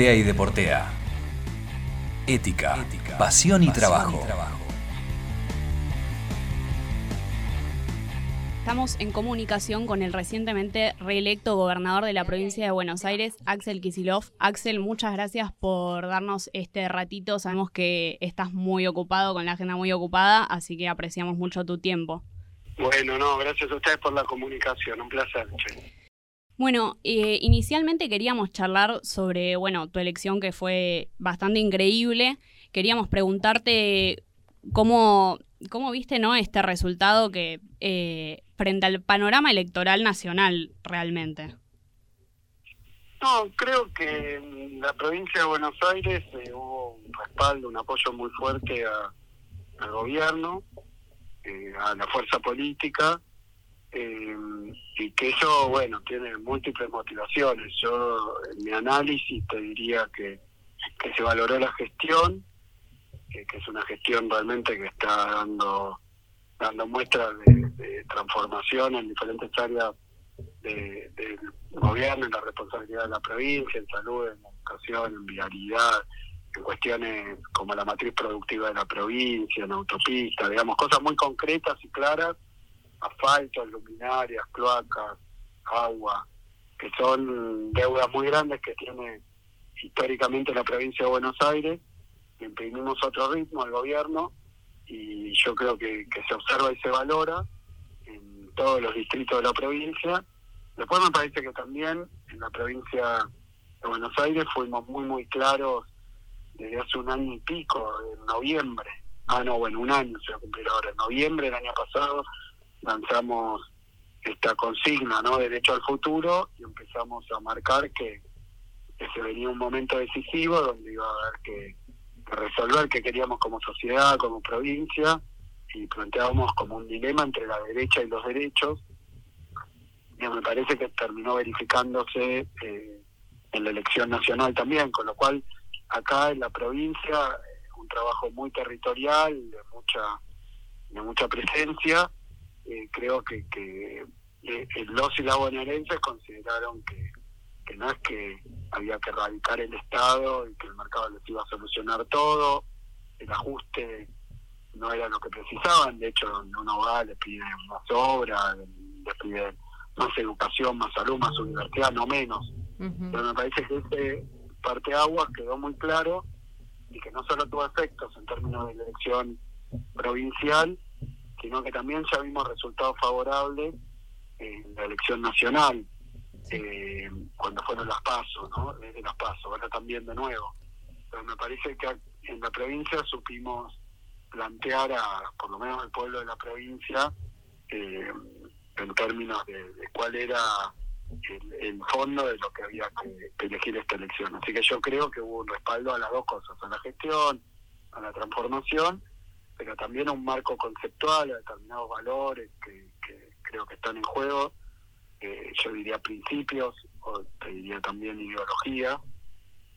Y Deportea. Ética, pasión, y, trabajo. Estamos en comunicación con el recientemente reelecto gobernador de la provincia de Buenos Aires, Axel Kisilov. Axel, muchas gracias por darnos este ratito. Sabemos que estás muy ocupado, con la agenda muy ocupada, así que apreciamos mucho tu tiempo. Bueno, no, gracias a ustedes por la comunicación, un placer. Bueno, eh, inicialmente queríamos charlar sobre, bueno, tu elección que fue bastante increíble. Queríamos preguntarte cómo, cómo viste, ¿no? Este resultado que eh, frente al panorama electoral nacional realmente. No, creo que en la provincia de Buenos Aires eh, hubo un respaldo, un apoyo muy fuerte al gobierno, a la fuerza política eh, y que eso, bueno, tiene múltiples motivaciones. Yo, en mi análisis, te diría que, que se valoró la gestión, que, es una gestión realmente que está dando dando muestras de, transformación en diferentes áreas del gobierno, en la responsabilidad de la provincia, en salud, en educación, en vialidad, en cuestiones como la matriz productiva de la provincia, en autopista, digamos, cosas muy concretas y claras asfalto, luminarias, cloacas, agua, que son deudas muy grandes que tiene históricamente la provincia de Buenos Aires. Imprimimos otro ritmo al gobierno y yo creo que, se observa y se valora en todos los distritos de la provincia. Después me parece que también en la provincia de Buenos Aires fuimos muy, muy claros desde hace un año y pico, en noviembre. Ah, no, bueno, un año se va a cumplir ahora. En noviembre del año pasado lanzamos esta consigna, ¿no? Derecho al futuro y empezamos a marcar que, se venía un momento decisivo donde iba a haber que, resolver qué queríamos como sociedad, como provincia y planteábamos como un dilema entre la derecha y los derechos. Y me parece que terminó verificándose eh, en la elección nacional también, con lo cual acá en la provincia un trabajo muy territorial, de mucha de mucha presencia eh, creo que, que eh, los y las bonaerenses consideraron que, que no es que había que erradicar el Estado y que el mercado les iba a solucionar todo, el ajuste no era lo que precisaban, de hecho uno va, le pide más obra, le pide más educación, más salud, más universidad, no menos. Pero me parece que ese parte agua quedó muy claro y que no solo tuvo efectos en términos de elección provincial, sino que también ya vimos resultados favorables en la elección nacional, eh, cuando fueron las pasos, ¿no? Desde las pasos, ahora también de nuevo. Pero me parece que en la provincia supimos plantear a, por lo menos al pueblo de la provincia, eh, en términos de, cuál era el, fondo de lo que había que, elegir esta elección. Así que yo creo que hubo un respaldo a las dos cosas, a la gestión, a la transformación pero también a un marco conceptual, a determinados valores que, creo que están en juego, eh, yo diría principios, o te diría también ideología,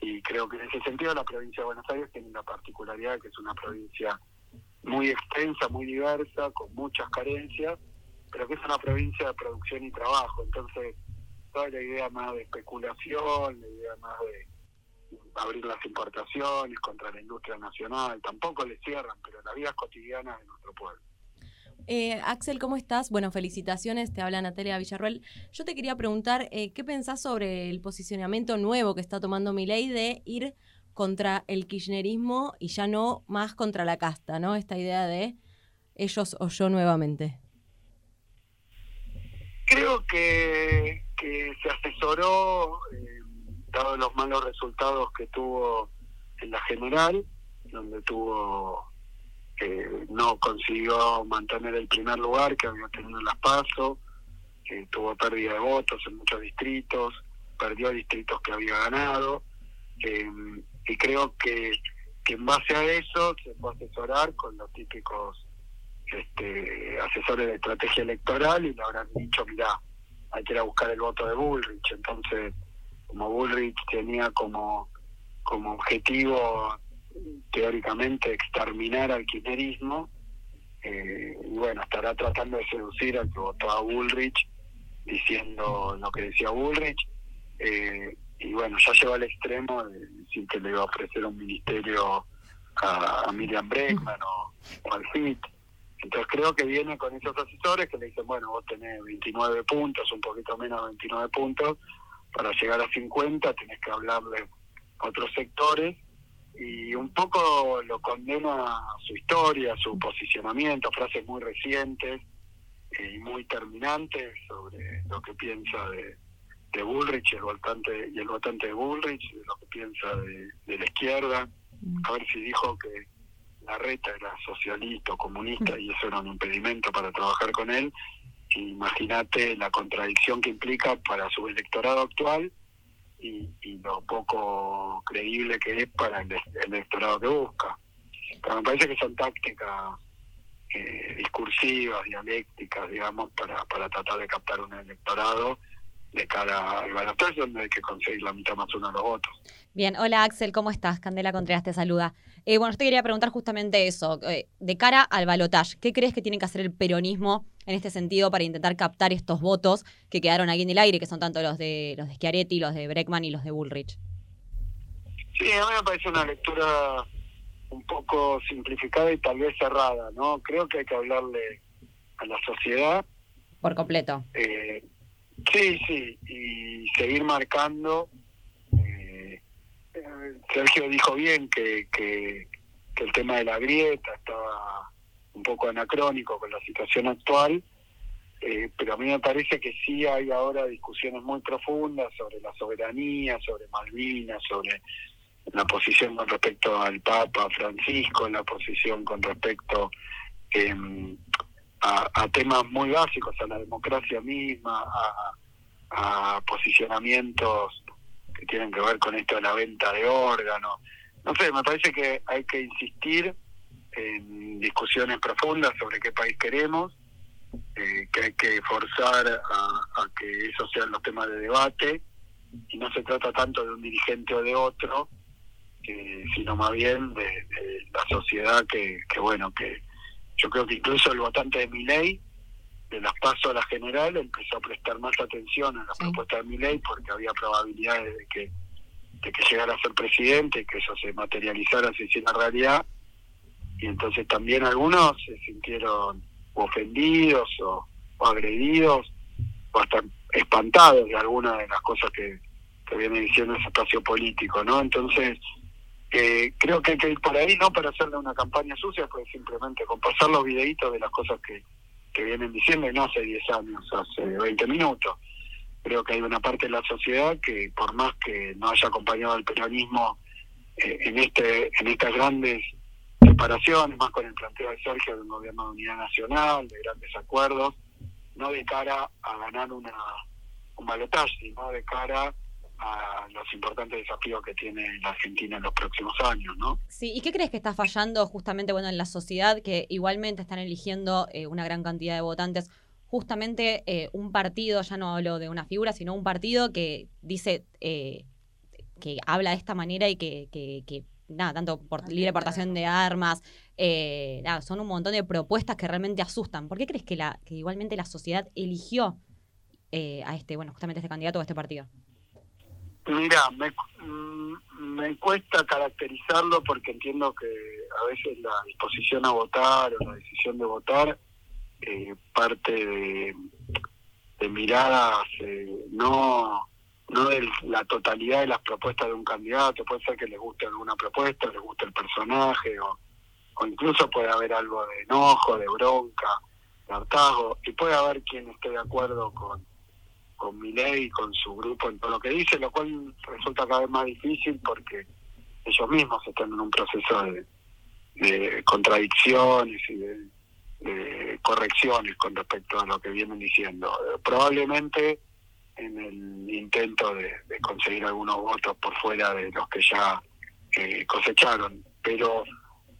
y creo que en ese sentido la provincia de Buenos Aires tiene una particularidad que es una provincia muy extensa, muy diversa, con muchas carencias, pero que es una provincia de producción y trabajo, entonces toda la idea más de especulación, la idea más de abrir las importaciones contra la industria nacional, tampoco le cierran, pero la vida cotidiana de nuestro pueblo. Eh, Axel, ¿cómo estás? Bueno, felicitaciones, te habla Natalia Villarruel. Yo te quería preguntar, eh, ¿qué pensás sobre el posicionamiento nuevo que está tomando mi ley de ir contra el kirchnerismo y ya no más contra la casta, ¿no? Esta idea de ellos o yo nuevamente. Creo que, se asesoró dado los malos resultados que tuvo en la general, donde tuvo eh, no consiguió mantener el primer lugar que había tenido en las PASO, eh, tuvo pérdida de votos en muchos distritos, perdió distritos que había ganado, eh, y creo que, que en base a eso se puede asesorar con los típicos este, asesores de estrategia electoral y le habrán dicho, mira, hay que ir a buscar el voto de Bullrich, entonces como Bullrich tenía como, como objetivo teóricamente exterminar al kirchnerismo, eh, y bueno, estará tratando de seducir al que votó a Bullrich diciendo lo que decía Bullrich. Eh, y bueno, ya llegó al extremo de decir que le iba a ofrecer un ministerio a, Miriam Bregman o, al FIT. Entonces creo que viene con esos asesores que le dicen, bueno, vos tenés 29 puntos, un poquito menos de 29 puntos, para llegar a 50 tenés que hablarle a otros sectores y un poco lo condena su historia, su posicionamiento, frases muy recientes y muy terminantes sobre lo que piensa de, de Bullrich el votante y el votante de Bullrich, de lo que piensa de, la izquierda, a ver si dijo que la reta era socialista o comunista y eso era un impedimento para trabajar con él. Imagínate la contradicción que implica para su electorado actual y, lo poco creíble que es para el, electorado que busca. Pero me parece que son tácticas eh, discursivas, dialécticas, digamos, para, para tratar de captar un electorado de cara al balotaje donde hay que conseguir la mitad más uno de los votos. Bien, hola Axel, ¿cómo estás? Candela Contreras te saluda. Eh, bueno, yo te quería preguntar justamente eso, eh, de cara al balotaje, ¿qué crees que tiene que hacer el peronismo en este sentido para intentar captar estos votos que quedaron aquí en el aire, que son tanto los de los de Schiaretti, los de Breckman y los de Bullrich? Sí, a mí me parece una lectura un poco simplificada y tal vez cerrada, ¿no? Creo que hay que hablarle a la sociedad. Por completo. Eh, Sí, sí, y seguir marcando. Eh, Sergio dijo bien que, que, el tema de la grieta estaba un poco anacrónico con la situación actual, eh, pero a mí me parece que sí hay ahora discusiones muy profundas sobre la soberanía, sobre Malvinas, sobre la posición con respecto al Papa Francisco, la posición con respecto eh, a, temas muy básicos, a la democracia misma, a, posicionamientos que tienen que ver con esto de la venta de órganos. No sé, me parece que hay que insistir en discusiones profundas sobre qué país queremos, eh, que hay que forzar a, que esos sean los temas de debate, y no se trata tanto de un dirigente o de otro, sino más bien de, de la sociedad que, que bueno, que yo creo que incluso el votante de mi ley, de las pasos a la general, empezó a prestar más atención a la propuesta de mi ley porque había probabilidades de que, de que llegara a ser presidente y que eso se materializara, se hiciera realidad. Y entonces también algunos se sintieron ofendidos o, agredidos o hasta espantados de algunas de las cosas que, que viene diciendo ese espacio político, ¿no? Entonces, creo que hay que ir por ahí, no para hacerle una campaña sucia, pues simplemente con pasar los videitos de las cosas que, que vienen diciendo, no hace 10 años, hace 20 minutos. Creo que hay una parte de la sociedad que, por más que no haya acompañado al peronismo eh, en este en estas grandes separaciones, más con el planteo de Sergio de un gobierno de unidad nacional, de grandes acuerdos, no de cara a ganar una un balotaje, sino de cara a los importantes desafíos que tiene la Argentina en los próximos años, ¿no? Sí, ¿y qué crees que está fallando justamente bueno en la sociedad que igualmente están eligiendo eh, una gran cantidad de votantes? Justamente eh, un partido, ya no hablo de una figura, sino un partido que dice eh, que habla de esta manera y que, que, nada, tanto por libre portación de armas, nada, son un montón de propuestas que realmente asustan. ¿Por qué crees que, la, que igualmente la sociedad eligió a este, bueno, justamente este candidato o a este partido? Mira, me, mm, me cuesta caracterizarlo porque entiendo que a veces la disposición a votar o la decisión de votar eh, parte de, miradas eh, no no de la totalidad de las propuestas de un candidato, puede ser que les guste alguna propuesta, les guste el personaje o, o incluso puede haber algo de enojo, de bronca, de hartazgo y puede haber quien esté de acuerdo con con ley, con su grupo en todo lo que dice, lo cual resulta cada vez más difícil porque ellos mismos están en un proceso de, contradicciones y de, correcciones con respecto a lo que vienen diciendo. probablemente en el intento de, conseguir algunos votos por fuera de los que ya eh, cosecharon. Pero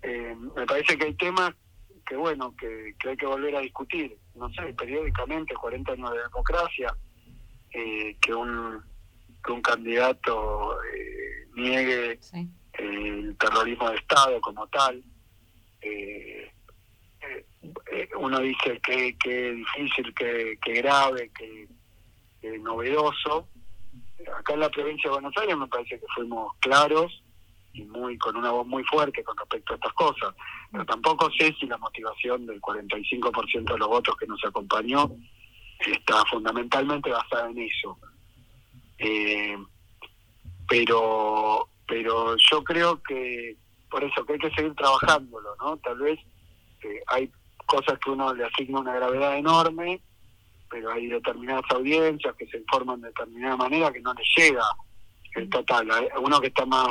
eh, me parece que hay temas que, bueno, que, que hay que volver a discutir. No sé, periódicamente, 40 años de democracia, eh, que, un, que un candidato eh, niegue el terrorismo de Estado como tal. Eh, uno dice que, que difícil, que, que grave, que, novedoso. acá en la provincia de Buenos Aires me parece que fuimos claros y muy con una voz muy fuerte con respecto a estas cosas. Pero tampoco sé si la motivación del 45% de los votos que nos acompañó está fundamentalmente basada en eso. Eh, pero pero yo creo que por eso que hay que seguir trabajándolo, ¿no? Tal vez eh, hay cosas que uno le asigna una gravedad enorme, pero hay determinadas audiencias que se informan de determinada manera que no les llega el total. Uno que está más,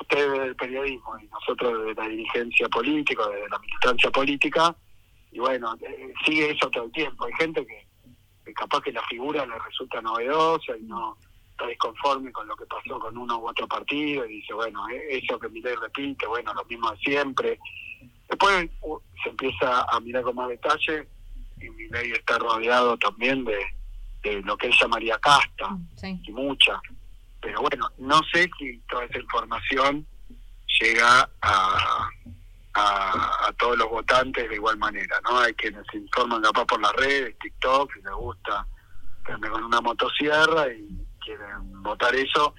ustedes del periodismo y nosotros de la dirigencia política, de la militancia política, y bueno, eh, sigue eso todo el tiempo. Hay gente que, capaz que la figura le resulta novedosa y no está disconforme con lo que pasó con uno u otro partido y dice, bueno, e-, eso que mi ley repite, bueno, lo mismo de siempre. Después se empieza a mirar con más detalle y mi ley está rodeado también de, lo que él llamaría casta y mucha. Pero bueno, no sé si toda esa información llega a, a, todos los votantes de igual manera, ¿no? Hay quienes se informan capaz por las redes, TikTok, y les gusta verme con una motosierra y quieren votar eso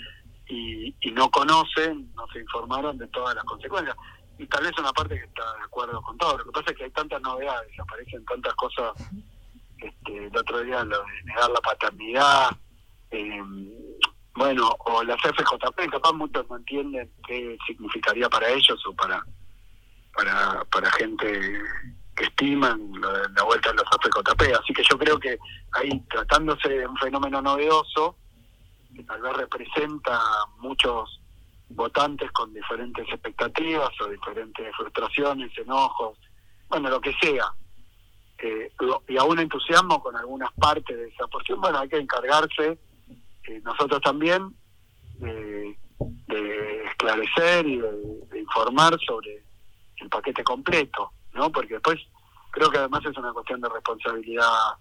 y, y no conocen, no se informaron de todas las consecuencias. Y tal vez una parte que está de acuerdo con todo. Lo que pasa es que hay tantas novedades, aparecen tantas cosas. Este, el otro día lo de negar la paternidad, eh, bueno, o las FJP, capaz muchos no entienden qué significaría para ellos o para para, para gente que estiman la vuelta de los FJP. Así que yo creo que ahí, tratándose de un fenómeno novedoso, que tal vez representa muchos votantes con diferentes expectativas o diferentes frustraciones, enojos, bueno, lo que sea. Eh, y aún entusiasmo con algunas partes de esa porción, bueno, hay que encargarse eh, nosotros también de, esclarecer y de, informar sobre el paquete completo, ¿no? Porque después creo que además es una cuestión de responsabilidad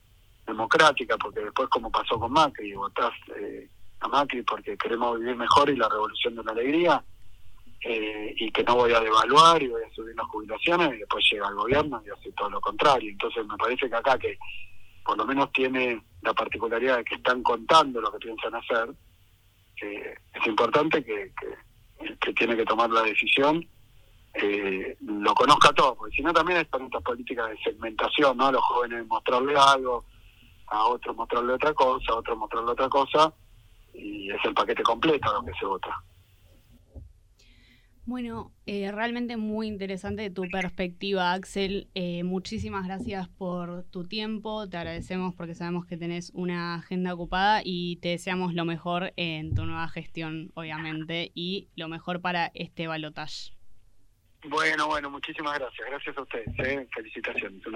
democrática, porque después como pasó con Macri, votás eh, a Macri porque queremos vivir mejor y la revolución de la alegría, eh, y que no voy a devaluar y voy a subir las jubilaciones, y después llega el gobierno y hace todo lo contrario. Entonces me parece que acá que por lo menos tiene la particularidad de que están contando lo que piensan hacer, eh, es importante que, que, que tiene que tomar la decisión eh, lo conozca todo, porque si no también están estas políticas de segmentación, ¿no? A los jóvenes mostrarle algo, a otros mostrarle otra cosa, a otros mostrarle otra cosa, y es el paquete completo lo que se vota. Bueno, eh, realmente muy interesante tu perspectiva, Axel. Eh, muchísimas gracias por tu tiempo. Te agradecemos porque sabemos que tenés una agenda ocupada y te deseamos lo mejor en tu nueva gestión, obviamente, y lo mejor para este balotaje. Bueno, bueno, muchísimas gracias. Gracias a ustedes. ¿eh? Felicitaciones. Un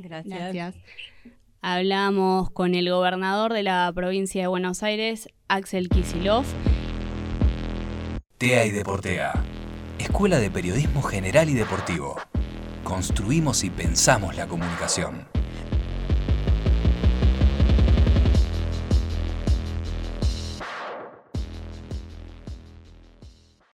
Gracias. gracias. Hablamos con el gobernador de la provincia de Buenos Aires, Axel Kisilov. TEA y Deportea. Escuela de Periodismo General y Deportivo. Construimos y pensamos la comunicación.